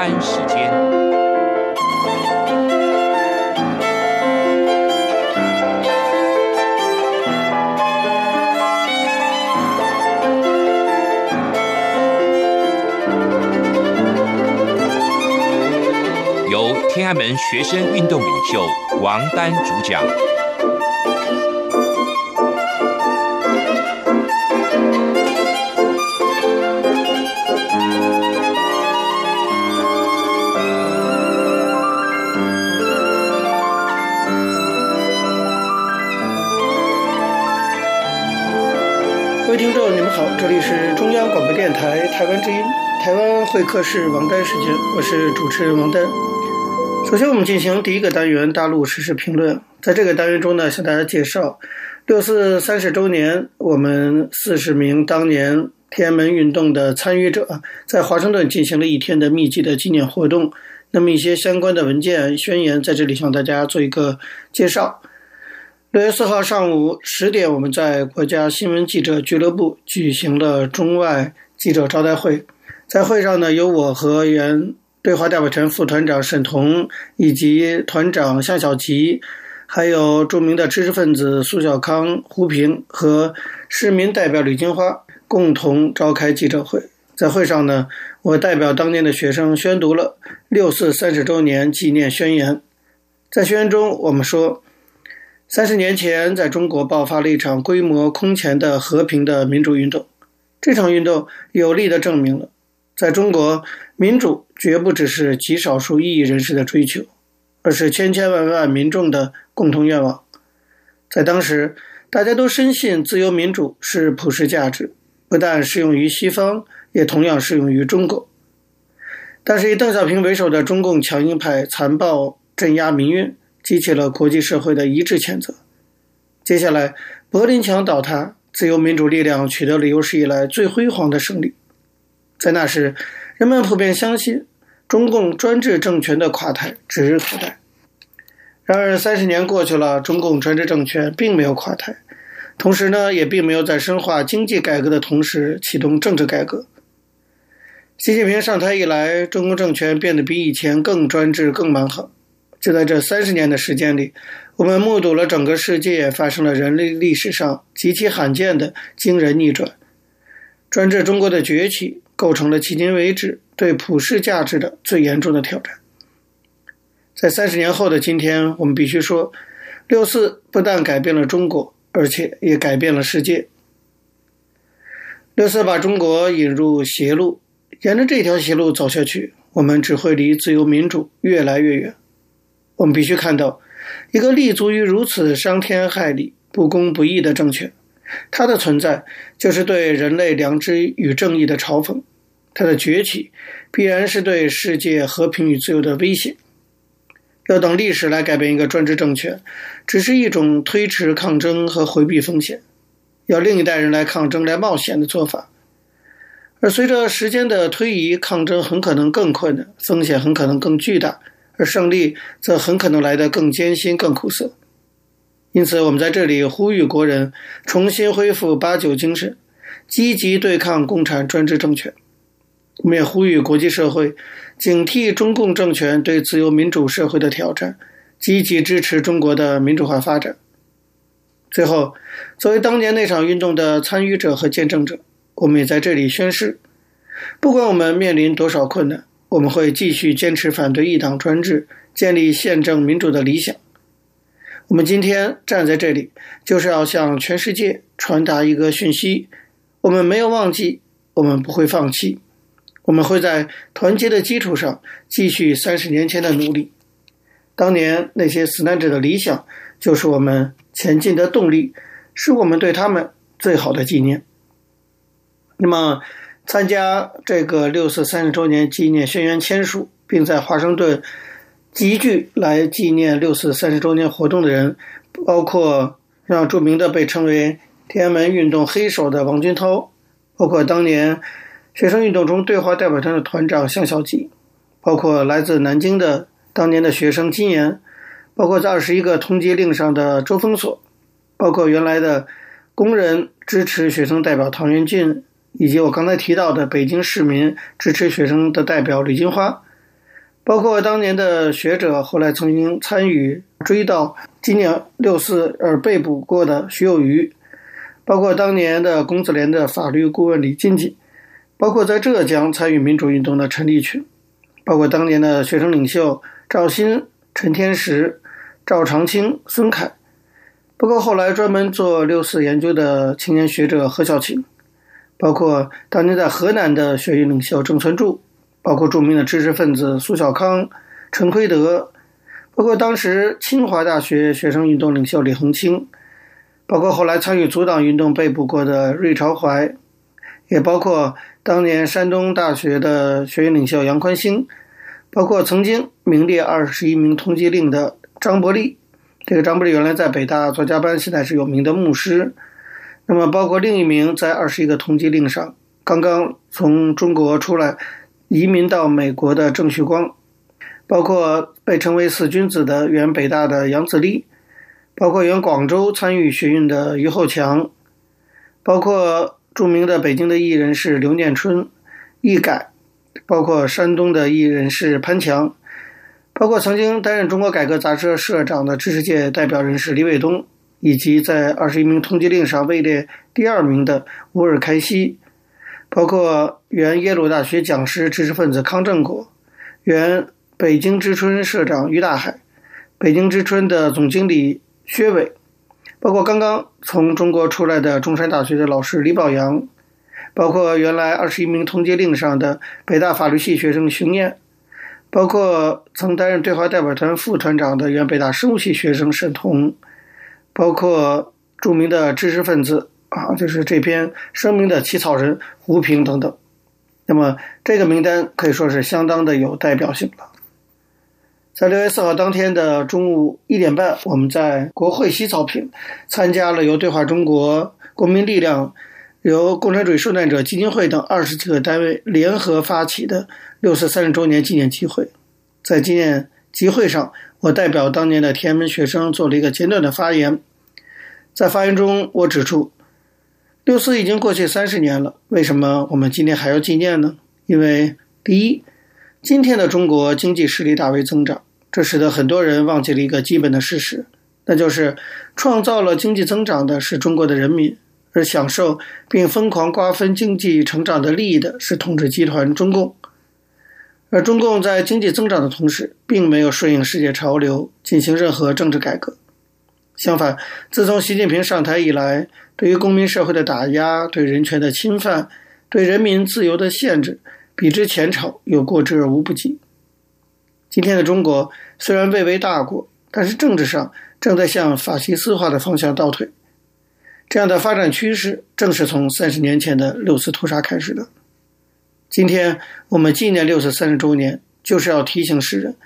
单时间，由天安门学生运动领袖王丹主讲。这里是中央广播电台台湾之音，台湾会客室王丹时间，我是主持人王丹。首先，我们进行第一个单元大陆时事评论。在这个单元中呢，向大家介绍六四三十周年，我们四十名当年天安门运动的参与者在华盛顿进行了一天的密集的纪念活动。那么一些相关的文件宣言，在这里向大家做一个介绍。六月四号上午十点，我们在国家新闻记者俱乐部举行了中外记者招待会。在会上呢，有我和原对华代表团副团长沈彤，以及团长向小吉，还有著名的知识分子苏小康、胡平和市民代表吕金花共同召开记者会。在会上呢，我代表当年的学生宣读了六四三十周年纪念宣言。在宣言中，我们说。三十年前，在中国爆发了一场规模空前的和平的民主运动。这场运动有力地证明了，在中国，民主绝不只是极少数异议人士的追求，而是千千万万民众的共同愿望。在当时，大家都深信自由民主是普世价值，不但适用于西方，也同样适用于中国。但是，以邓小平为首的中共强硬派残暴镇压民运。激起了国际社会的一致谴责。接下来，柏林墙倒塌，自由民主力量取得了有史以来最辉煌的胜利。在那时，人们普遍相信中共专制政权的垮台指日可待。然而，三十年过去了，中共专制政权并没有垮台，同时呢，也并没有在深化经济改革的同时启动政治改革。习近平上台以来，中共政权变得比以前更专制、更蛮横。就在这三十年的时间里，我们目睹了整个世界发生了人类历史上极其罕见的惊人逆转。专制中国的崛起，构成了迄今为止对普世价值的最严重的挑战。在三十年后的今天，我们必须说，六四不但改变了中国，而且也改变了世界。六四把中国引入邪路，沿着这条邪路走下去，我们只会离自由民主越来越远。我们必须看到，一个立足于如此伤天害理、不公不义的政权，它的存在就是对人类良知与正义的嘲讽；它的崛起必然是对世界和平与自由的威胁。要等历史来改变一个专制政权，只是一种推迟抗争和回避风险，要另一代人来抗争、来冒险的做法。而随着时间的推移，抗争很可能更困难，风险很可能更巨大。而胜利则很可能来得更艰辛、更苦涩。因此，我们在这里呼吁国人重新恢复八九精神，积极对抗共产专制政权。我们也呼吁国际社会警惕中共政权对自由民主社会的挑战，积极支持中国的民主化发展。最后，作为当年那场运动的参与者和见证者，我们也在这里宣誓：不管我们面临多少困难。我们会继续坚持反对一党专制，建立宪政民主的理想。我们今天站在这里，就是要向全世界传达一个讯息：我们没有忘记，我们不会放弃，我们会在团结的基础上继续三十年前的努力。当年那些死难者的理想，就是我们前进的动力，是我们对他们最好的纪念。那么。参加这个六四三十周年纪念宣言签署，并在华盛顿集聚来纪念六四三十周年活动的人，包括让著名的被称为天安门运动黑手的王军涛，包括当年学生运动中对华代表团的团长向小吉，包括来自南京的当年的学生金岩，包括在二十一个通缉令上的周峰锁，包括原来的工人支持学生代表唐元俊。以及我刚才提到的北京市民支持学生的代表吕金花，包括当年的学者，后来曾经参与追悼今年六四而被捕过的徐有余，包括当年的公子联的法律顾问李金吉，包括在浙江参与民主运动的陈立群，包括当年的学生领袖赵鑫、陈天石、赵长青、孙凯。包括后来专门做六四研究的青年学者何小晴，包括当年在河南的学运领袖郑存柱，包括著名的知识分子苏小康、陈奎德，包括当时清华大学学生运动领袖李鸿清，包括后来参与阻挡运动被捕过的芮朝怀，也包括当年山东大学的学运领袖杨宽兴，包括曾经名列二十一名通缉令的张伯诣。这个张伯诣原来在北大做加班，现在是有名的牧师。那么，包括另一名在二十一个通缉令上刚刚从中国出来移民到美国的郑旭光，包括被称为“死君子”的原北大的杨子立，包括原广州参与学运的于厚强，包括著名的北京的艺人是刘念春、易改，包括山东的艺人是潘强。包括曾经担任中国改革杂志社社长的知识界代表人士李伟东，以及在二十一名通缉令上位列第二名的乌尔开西，包括原耶鲁大学讲师、知识分子康正国，原北京之春社长于大海，北京之春的总经理薛伟，包括刚刚从中国出来的中山大学的老师李宝阳，包括原来二十一名通缉令上的北大法律系学生熊燕。包括曾担任对华代表团副团长的原北大生物系学生沈彤，包括著名的知识分子啊，就是这篇声明的起草人胡平等等。那么这个名单可以说是相当的有代表性了。在六月四号当天的中午一点半，我们在国会西草坪参加了由对话中国、国民力量、由共产主义受难者基金会等二十几个单位联合发起的。六四三十周年纪念集会，在纪念集会上，我代表当年的天安门学生做了一个简短的发言。在发言中，我指出，六四已经过去三十年了，为什么我们今天还要纪念呢？因为第一，今天的中国经济实力大为增长，这使得很多人忘记了一个基本的事实，那就是创造了经济增长的是中国的人民，而享受并疯狂瓜分经济成长的利益的是统治集团中共。而中共在经济增长的同时，并没有顺应世界潮流进行任何政治改革。相反，自从习近平上台以来，对于公民社会的打压、对人权的侵犯、对人民自由的限制，比之前朝有过之而无不及。今天的中国虽然蔚为大国，但是政治上正在向法西斯化的方向倒退。这样的发展趋势，正是从三十年前的六四屠杀开始的。今天我们纪念六四三十周年，就是要提醒世人，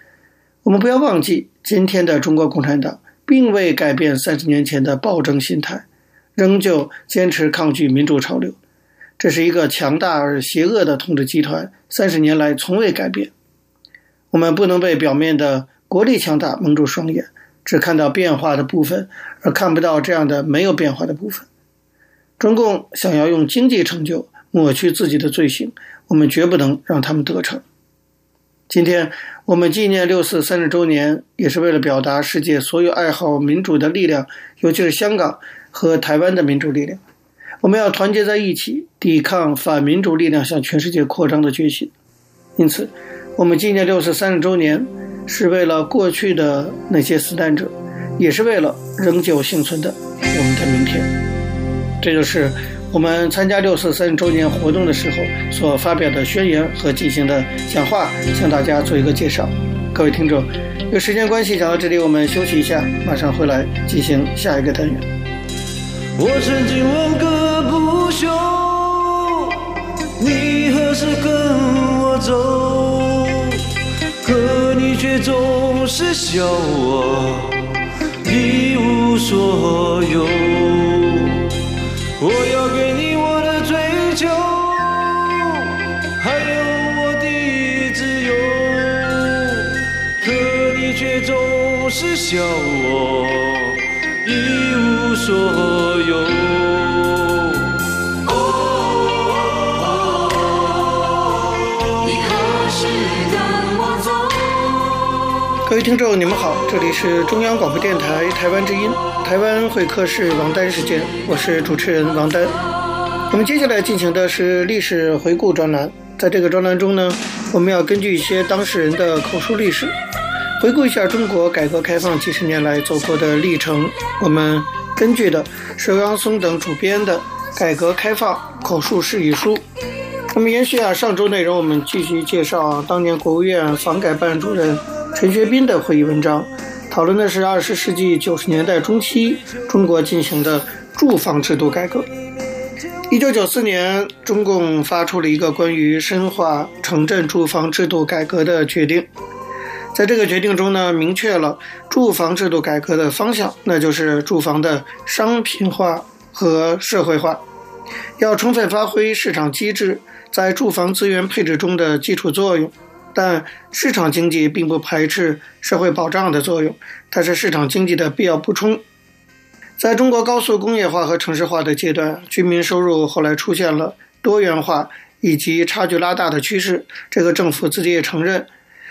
我们不要忘记，今天的中国共产党并未改变三十年前的暴政心态，仍旧坚持抗拒民主潮流。这是一个强大而邪恶的统治集团，三十年来从未改变。我们不能被表面的国力强大蒙住双眼，只看到变化的部分，而看不到这样的没有变化的部分。中共想要用经济成就抹去自己的罪行。我们绝不能让他们得逞。今天我们纪念六四三十周年，也是为了表达世界所有爱好民主的力量，尤其是香港和台湾的民主力量。我们要团结在一起，抵抗反民主力量向全世界扩张的决心。因此，我们纪念六四三十周年，是为了过去的那些死难者，也是为了仍旧幸存的我们的明天。这就是。我们参加六四三周年活动的时候所发表的宣言和进行的讲话，向大家做一个介绍。各位听众，因为时间关系讲到这里，我们休息一下，马上回来进行下一个单元。我曾经问个不休，你何时跟我走？可你却总是笑我一无所有。我要给你我的追求，还有我的自由，可你却总是笑我一无所有。你何时跟我走？各位听众，你们好，这里是中央广播电台台湾之音，台湾会客室王丹时间，我是主持人王丹。我们接下来进行的是历史回顾专栏，在这个专栏中呢，我们要根据一些当事人的口述历史，回顾一下中国改革开放几十年来走过的历程。我们根据的是欧阳松等主编的《改革开放口述史》一书。那么延续啊，上周内容，我们继续介绍，当年国务院房改办主任。陈学斌的会议文章，讨论的是二十世纪九十年代中期中国进行的住房制度改革。一九九四年，中共发出了一个关于深化城镇住房制度改革的决定，在这个决定中呢，明确了住房制度改革的方向，那就是住房的商品化和社会化，要充分发挥市场机制在住房资源配置中的基础作用。但市场经济并不排斥社会保障的作用，它是市场经济的必要补充。在中国高速工业化和城市化的阶段，居民收入后来出现了多元化以及差距拉大的趋势，这个政府自己也承认。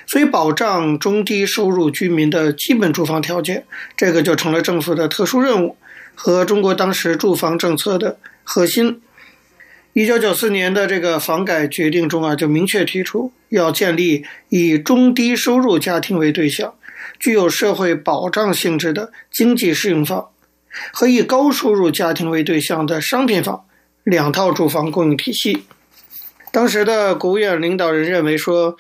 所以，保障中低收入居民的基本住房条件，这个就成了政府的特殊任务和中国当时住房政策的核心。一九九四年的这个房改决定中啊，就明确提出要建立以中低收入家庭为对象、具有社会保障性质的经济适用房，和以高收入家庭为对象的商品房两套住房供应体系。当时的国务院领导人认为说，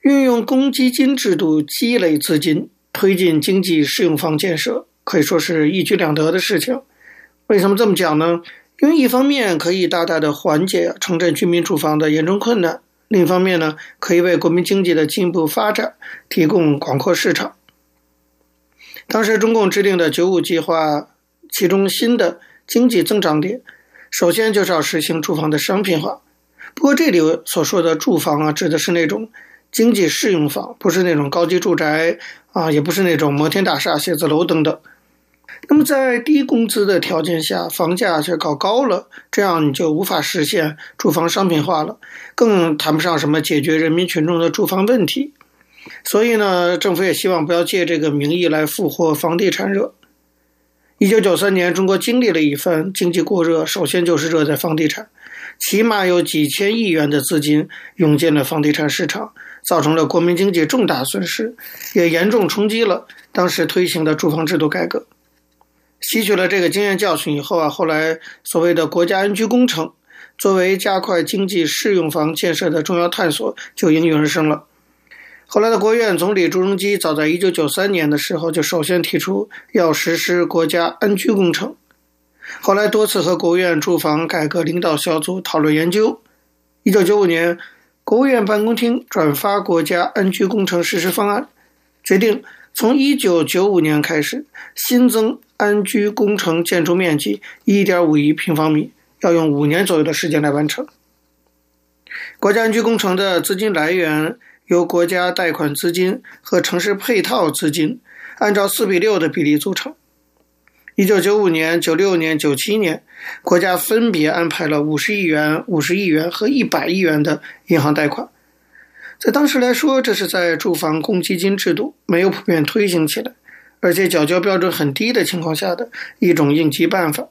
运用公积金制度积累资金，推进经济适用房建设，可以说是一举两得的事情。为什么这么讲呢？因为一方面可以大大的缓解城镇居民住房的严重困难，另一方面呢，可以为国民经济的进一步发展提供广阔市场。当时中共制定的“九五”计划，其中新的经济增长点，首先就是要实行住房的商品化。不过这里所说的住房啊，指的是那种经济适用房，不是那种高级住宅啊，也不是那种摩天大厦、写字楼等等。那么，在低工资的条件下，房价却搞高了，这样你就无法实现住房商品化了，更谈不上什么解决人民群众的住房问题。所以呢，政府也希望不要借这个名义来复活房地产热。一九九三年，中国经历了一番经济过热，首先就是热在房地产，起码有几千亿元的资金涌进了房地产市场，造成了国民经济重大损失，也严重冲击了当时推行的住房制度改革。吸取了这个经验教训以后啊，后来所谓的国家安居工程，作为加快经济适用房建设的重要探索，就应运而生了。后来的国务院总理朱镕基早在1993年的时候就首先提出要实施国家安居工程，后来多次和国务院住房改革领导小组讨论研究。1995年，国务院办公厅转发国家安居工程实施方案，决定从1995年开始新增。安居工程建筑面积一点五亿平方米，要用五年左右的时间来完成。国家安居工程的资金来源由国家贷款资金和城市配套资金按照四比六的比例组成。一九九五年、九六年、九七年，国家分别安排了五十亿元、五十亿元和一百亿元的银行贷款。在当时来说，这是在住房公积金制度没有普遍推行起来。而且缴交标准很低的情况下的一种应急办法。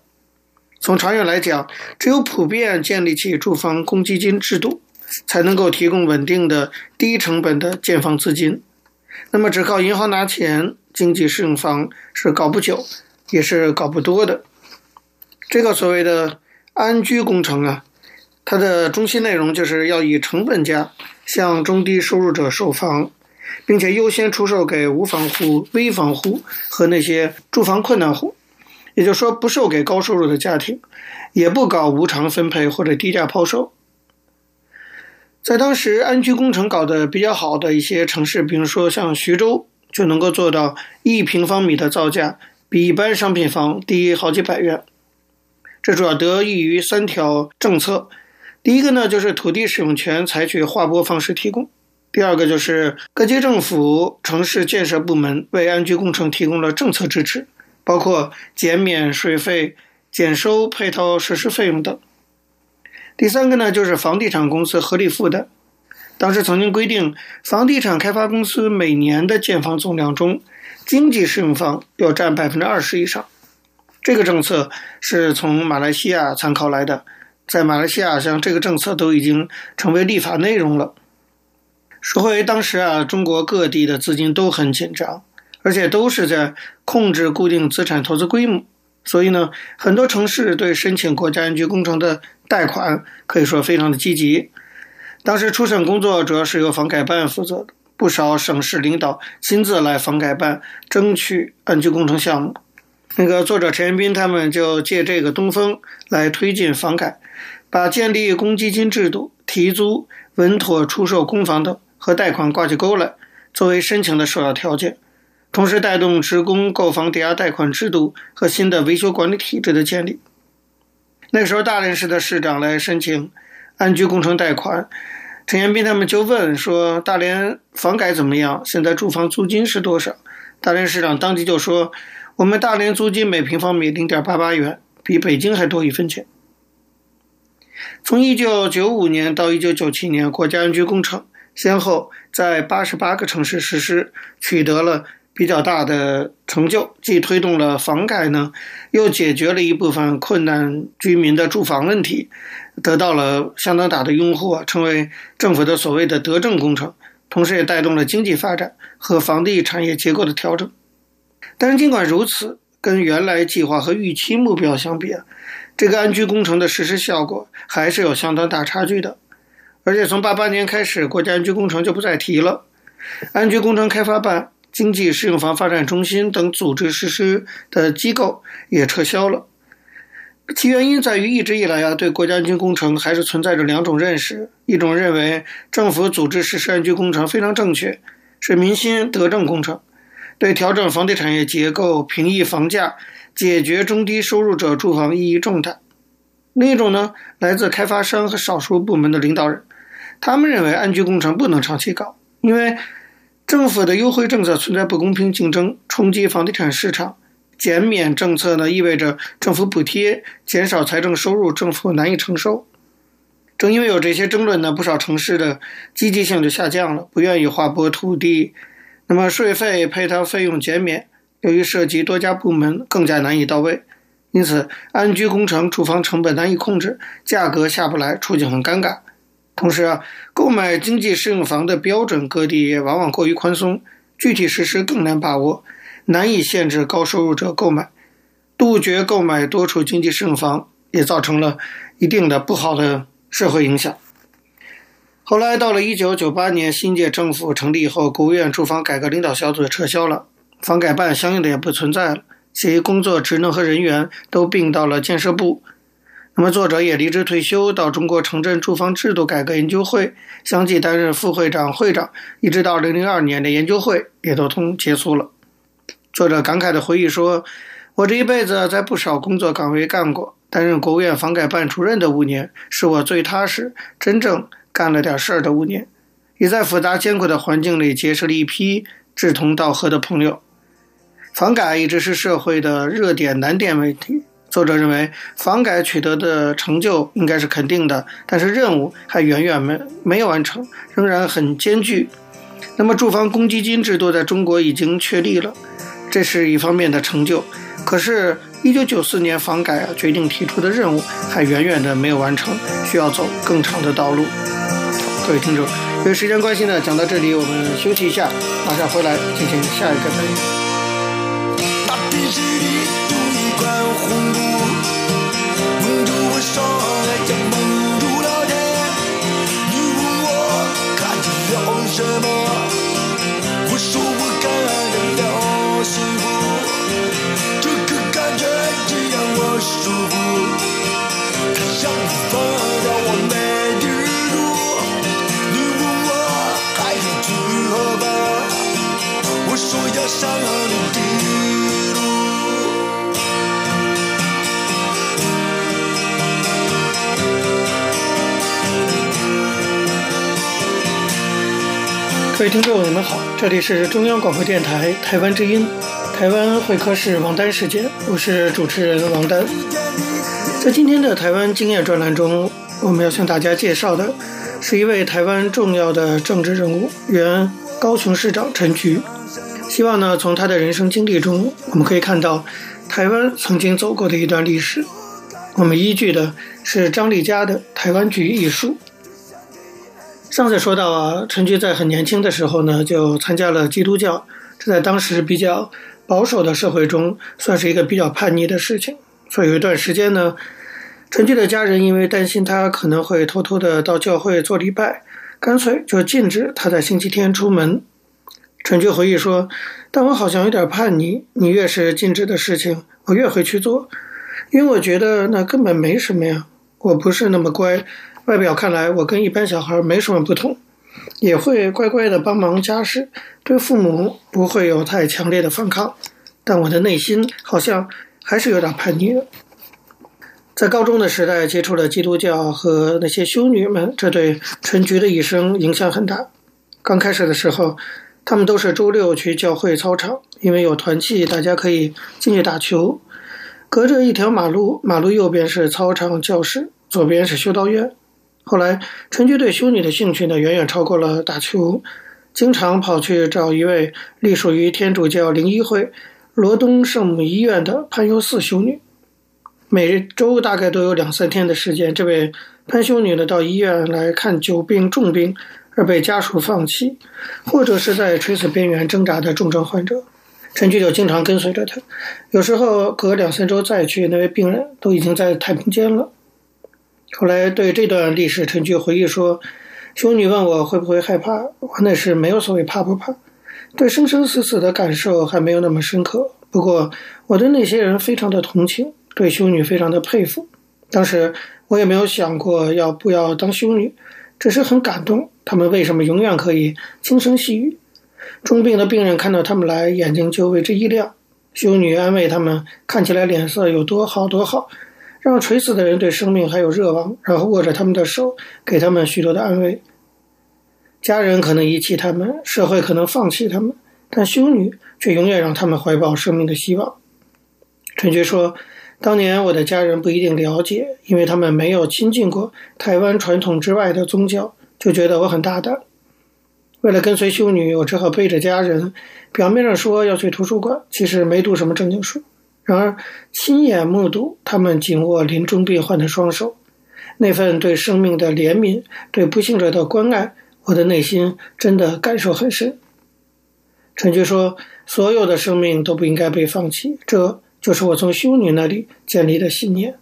从长远来讲，只有普遍建立起住房公积金制度，才能够提供稳定的低成本的建房资金。那么，只靠银行拿钱，经济适用房是搞不久，也是搞不多的。这个所谓的安居工程啊，它的中心内容就是要以成本价向中低收入者售房。并且优先出售给无房户、危房户和那些住房困难户，也就是说，不售给高收入的家庭，也不搞无偿分配或者低价抛售。在当时安居工程搞得比较好的一些城市，比如说像徐州，就能够做到一平方米的造价比一般商品房低好几百元。这主要得益于三条政策：第一个呢，就是土地使用权采取划拨方式提供。第二个就是各级政府、城市建设部门为安居工程提供了政策支持，包括减免税费、减收配套设施费用等。第三个呢，就是房地产公司合理负担。当时曾经规定，房地产开发公司每年的建房总量中，经济适用房要占百分之二十以上。这个政策是从马来西亚参考来的，在马来西亚，像这个政策都已经成为立法内容了。说回当时啊，中国各地的资金都很紧张，而且都是在控制固定资产投资规模，所以呢，很多城市对申请国家安居工程的贷款可以说非常的积极。当时初审工作主要是由房改办负责的，不少省市领导亲自来房改办争取安居工程项目。那个作者陈彦斌他们就借这个东风来推进房改，把建立公积金制度、提租、稳妥出售公房等。和贷款挂起钩来，作为申请的首要条件，同时带动职工购房抵押贷款制度和新的维修管理体制的建立。那时候，大连市的市长来申请安居工程贷款，陈彦斌他们就问说：“大连房改怎么样？现在住房租金是多少？”大连市长当即就说：“我们大连租金每平方米零点八八元，比北京还多一分钱。”从一九九五年到一九九七年，国家安居工程。先后在八十八个城市实施，取得了比较大的成就，既推动了房改呢，又解决了一部分困难居民的住房问题，得到了相当大的拥护啊，成为政府的所谓的德政工程，同时也带动了经济发展和房地产业结构的调整。但是尽管如此，跟原来计划和预期目标相比啊，这个安居工程的实施效果还是有相当大差距的。而且从八八年开始，国家安居工程就不再提了，安居工程开发办、经济适用房发展中心等组织实施的机构也撤销了。其原因在于一直以来啊，对国家安居工程还是存在着两种认识：一种认为政府组织实施安居工程非常正确，是民心德政工程，对调整房地产业结构、平抑房价、解决中低收入者住房意义重大；另一种呢，来自开发商和少数部门的领导人。他们认为安居工程不能长期搞，因为政府的优惠政策存在不公平竞争，冲击房地产市场；减免政策呢，意味着政府补贴减少财政收入，政府难以承受。正因为有这些争论呢，不少城市的积极性就下降了，不愿意划拨土地。那么税费配套费用减免，由于涉及多家部门，更加难以到位。因此，安居工程住房成本难以控制，价格下不来，处境很尴尬。同时啊，购买经济适用房的标准，各地也往往过于宽松，具体实施更难把握，难以限制高收入者购买，杜绝购买多处经济适用房，也造成了一定的不好的社会影响。后来到了一九九八年，新届政府成立以后，国务院住房改革领导小组撤销了，房改办相应的也不存在了，其工作职能和人员都并到了建设部。那么，作者也离职退休，到中国城镇住房制度改革研究会相继担任副会长、会长，一直到二零零二年的研究会也都通结束了。作者感慨地回忆说：“我这一辈子在不少工作岗位干过，担任国务院房改办主任的五年，是我最踏实、真正干了点事儿的五年，也在复杂艰苦的环境里结识了一批志同道合的朋友。房改一直是社会的热点难点问题。”作者认为，房改取得的成就应该是肯定的，但是任务还远远没没有完成，仍然很艰巨。那么，住房公积金制度在中国已经确立了，这是一方面的成就。可是，一九九四年房改啊决定提出的任务还远远的没有完成，需要走更长的道路。各位听众，由于时间关系呢，讲到这里我们休息一下，马上回来进行下一个单元。说了也蒙住了天，你问我看见了什么？我说我感觉到幸福，这个感觉只让我舒服。太阳放到我没地各位听众，你们好，这里是中央广播电台台湾之音，台湾会客室王丹时间，我是主持人王丹。在今天的台湾经验专栏中，我们要向大家介绍的是一位台湾重要的政治人物，原高雄市长陈菊。希望呢，从他的人生经历中，我们可以看到台湾曾经走过的一段历史。我们依据的是张丽佳的《台湾局》一书。上次说到啊，陈菊在很年轻的时候呢，就参加了基督教，这在当时比较保守的社会中，算是一个比较叛逆的事情。所以有一段时间呢，陈菊的家人因为担心他可能会偷偷的到教会做礼拜，干脆就禁止他在星期天出门。陈菊回忆说：“但我好像有点叛逆，你越是禁止的事情，我越会去做，因为我觉得那根本没什么呀。我不是那么乖。”外表看来，我跟一般小孩没什么不同，也会乖乖的帮忙家事，对父母不会有太强烈的反抗，但我的内心好像还是有点叛逆的。在高中的时代接触了基督教和那些修女们，这对陈菊的一生影响很大。刚开始的时候，他们都是周六去教会操场，因为有团契，大家可以进去打球。隔着一条马路，马路右边是操场教室，左边是修道院。后来，陈菊对修女的兴趣呢，远远超过了打球，经常跑去找一位隶属于天主教灵医会罗东圣母医院的潘优四修女。每周大概都有两三天的时间，这位潘修女呢，到医院来看久病重病而被家属放弃，或者是在垂死边缘挣扎的重症患者，陈菊就经常跟随着她。有时候隔两三周再去，那位病人都已经在太平间了。后来对这段历史，陈菊回忆说：“修女问我会不会害怕，我那时没有所谓怕不怕，对生生死死的感受还没有那么深刻。不过我对那些人非常的同情，对修女非常的佩服。当时我也没有想过要不要当修女，只是很感动，他们为什么永远可以轻声细语？重病的病人看到他们来，眼睛就为之一亮。修女安慰他们，看起来脸色有多好多好。”让垂死的人对生命还有热望，然后握着他们的手，给他们许多的安慰。家人可能遗弃他们，社会可能放弃他们，但修女却永远让他们怀抱生命的希望。陈菊说：“当年我的家人不一定了解，因为他们没有亲近过台湾传统之外的宗教，就觉得我很大胆。为了跟随修女，我只好背着家人，表面上说要去图书馆，其实没读什么正经书。”然而，亲眼目睹他们紧握临终病患的双手，那份对生命的怜悯、对不幸者的关爱，我的内心真的感受很深。陈菊说：“所有的生命都不应该被放弃，这就是我从修女那里建立的信念。”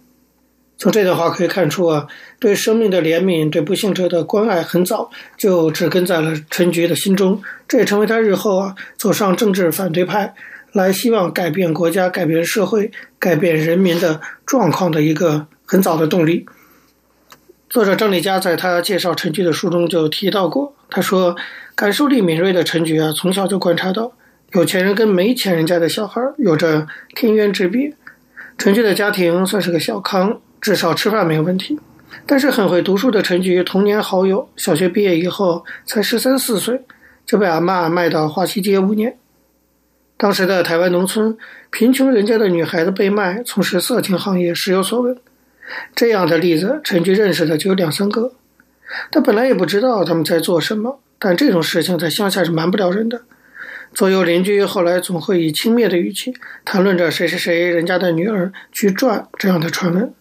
从这段话可以看出啊，对生命的怜悯、对不幸者的关爱，很早就植根在了陈菊的心中，这也成为他日后啊走上政治反对派。来希望改变国家、改变社会、改变人民的状况的一个很早的动力。作者张丽佳在他介绍陈菊的书中就提到过，他说：“感受力敏锐的陈菊啊，从小就观察到有钱人跟没钱人家的小孩有着天渊之别。陈菊的家庭算是个小康，至少吃饭没有问题。但是很会读书的陈菊，童年好友小学毕业以后才十三四岁，就被阿嬷卖到华西街五年。”当时的台湾农村，贫穷人家的女孩子被卖，从事色情行业，时有所闻。这样的例子，陈菊认识的就有两三个。他本来也不知道他们在做什么，但这种事情在乡下是瞒不了人的。左右邻居后来总会以轻蔑的语气谈论着谁谁谁人家的女儿去赚这样的传闻。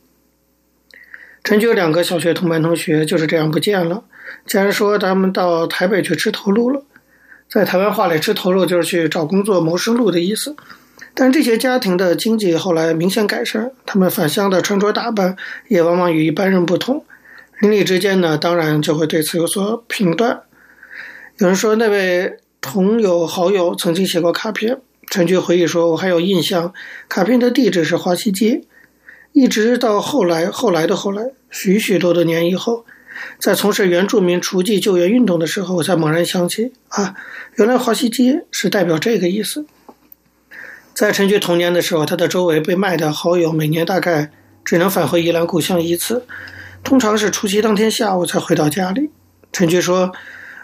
陈菊有两个小学同班同学就是这样不见了，家人说他们到台北去吃头路了。在台湾话里，吃头肉就是去找工作谋生路的意思。但这些家庭的经济后来明显改善，他们返乡的穿着打扮也往往与一般人不同。邻里之间呢，当然就会对此有所评断。有人说，那位同友好友曾经写过卡片。陈菊回忆说：“我还有印象，卡片的地址是华西街。一直到后来，后来的后来，许许多多年以后。”在从事原住民雏妓救援运动的时候，我才猛然想起啊，原来华西街是代表这个意思。在陈菊童年的时候，他的周围被卖的好友每年大概只能返回宜兰故乡一次，通常是除夕当天下午才回到家里。陈菊说：“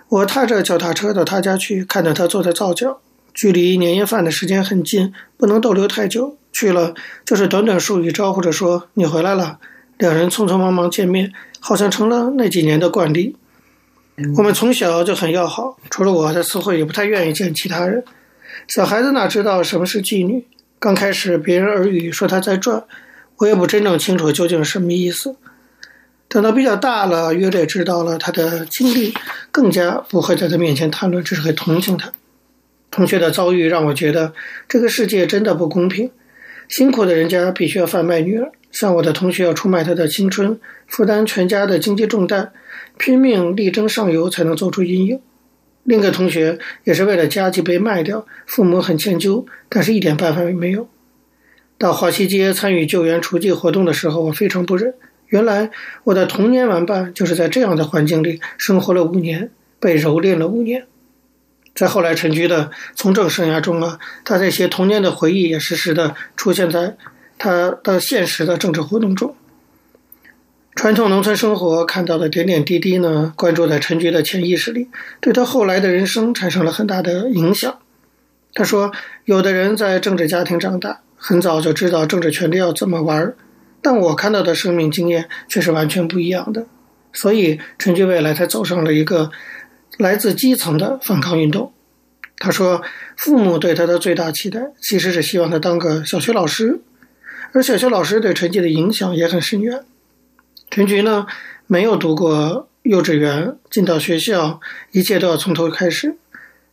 我踏着脚踏车到他家去，看到他坐在皂角，距离年夜饭的时间很近，不能逗留太久。去了就是短短数语招呼着说：‘你回来了。’两人匆匆忙忙见面。”好像成了那几年的惯例。我们从小就很要好，除了我，他似乎也不太愿意见其他人。小孩子哪知道什么是妓女？刚开始别人耳语说他在转，我也不真正清楚究竟是什么意思。等到比较大了，约略知道了他的经历，更加不会在他面前谈论，只是很同情他。同学的遭遇让我觉得这个世界真的不公平。辛苦的人家必须要贩卖女儿，像我的同学要出卖他的青春，负担全家的经济重担，拼命力争上游才能走出阴影。另一个同学也是为了家计被卖掉，父母很歉疚，但是一点办法也没有。到华西街参与救援雏妓活动的时候，我非常不忍。原来我的童年玩伴就是在这样的环境里生活了五年，被蹂躏了五年。在后来陈菊的从政生涯中啊，他这些童年的回忆也时时的出现在他的现实的政治活动中。传统农村生活看到的点点滴滴呢，关注在陈菊的潜意识里，对他后来的人生产生了很大的影响。他说，有的人在政治家庭长大，很早就知道政治权力要怎么玩儿，但我看到的生命经验却是完全不一样的。所以陈菊未来才走上了一个。来自基层的反抗运动，他说，父母对他的最大期待其实是希望他当个小学老师，而小学老师对陈菊的影响也很深远。陈菊呢，没有读过幼稚园，进到学校，一切都要从头开始。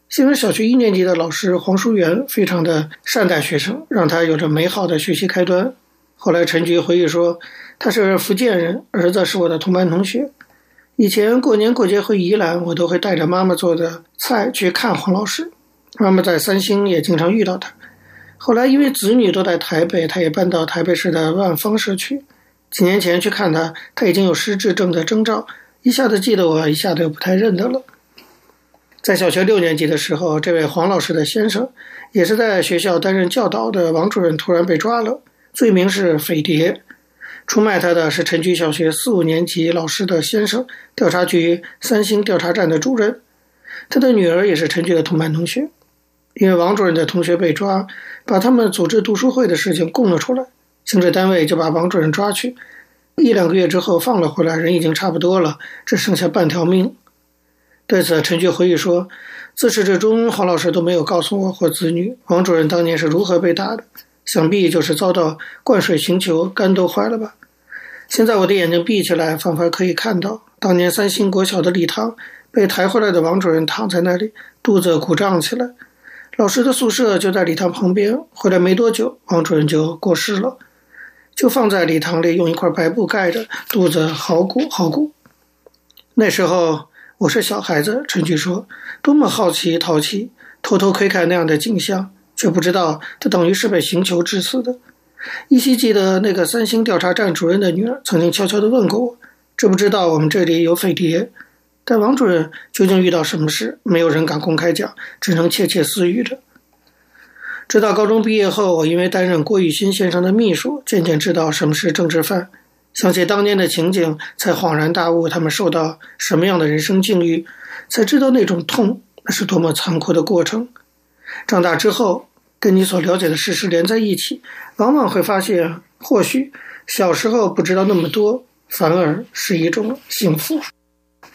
新闻小学一年级的老师黄淑媛非常的善待学生，让他有着美好的学习开端。后来陈菊回忆说，他是福建人，儿子是我的同班同学。以前过年过节回宜兰，我都会带着妈妈做的菜去看黄老师。妈妈在三星也经常遇到他。后来因为子女都在台北，他也搬到台北市的万芳社区。几年前去看他，他已经有失智症的征兆，一下子记得我，一下子又不太认得了。在小学六年级的时候，这位黄老师的先生，也是在学校担任教导的王主任，突然被抓了，罪名是匪谍。出卖他的是陈菊小学四五年级老师的先生，调查局三星调查站的主任。他的女儿也是陈菊的同班同学。因为王主任的同学被抓，把他们组织读书会的事情供了出来，行政单位就把王主任抓去。一两个月之后放了回来，人已经差不多了，只剩下半条命。对此，陈菊回忆说：“自始至终，黄老师都没有告诉我或子女，王主任当年是如何被打的。”想必就是遭到灌水刑求，肝都坏了吧？现在我的眼睛闭起来，仿佛可以看到当年三星国小的礼堂，被抬回来的王主任躺在那里，肚子鼓胀起来。老师的宿舍就在礼堂旁边，回来没多久，王主任就过世了，就放在礼堂里，用一块白布盖着，肚子好鼓好鼓。那时候我是小孩子，陈菊说，多么好奇淘气，偷偷窥看那样的景象。却不知道，他等于是被刑求致死的。依稀记得那个三星调查站主任的女儿曾经悄悄地问过我：“知不知道我们这里有匪谍？”但王主任究竟遇到什么事，没有人敢公开讲，只能窃窃私语着。直到高中毕业后，我因为担任郭雨新先生的秘书，渐渐知道什么是政治犯。想起当年的情景，才恍然大悟，他们受到什么样的人生境遇，才知道那种痛，那是多么残酷的过程。长大之后，跟你所了解的事实连在一起，往往会发现，或许小时候不知道那么多，反而是一种幸福。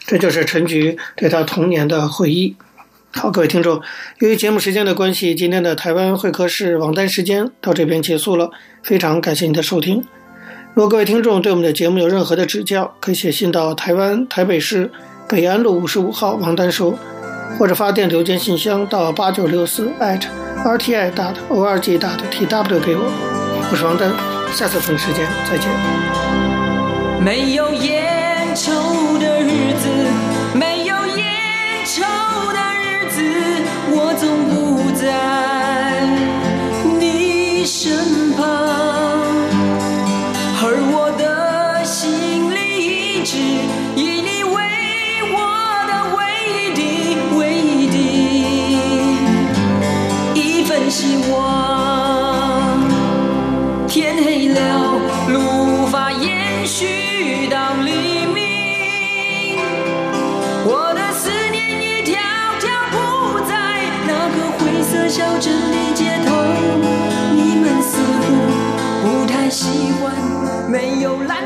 这就是陈菊对他童年的回忆。好，各位听众，由于节目时间的关系，今天的台湾会客室王丹时间到这边结束了。非常感谢您的收听。如果各位听众对我们的节目有任何的指教，可以写信到台湾台北市北安路五十五号王丹收。或者发电邮件信箱到八九六四 @rti dot org dot tw 给我，我是王丹，下次同一时间再见。没有烟抽不习惯没有来。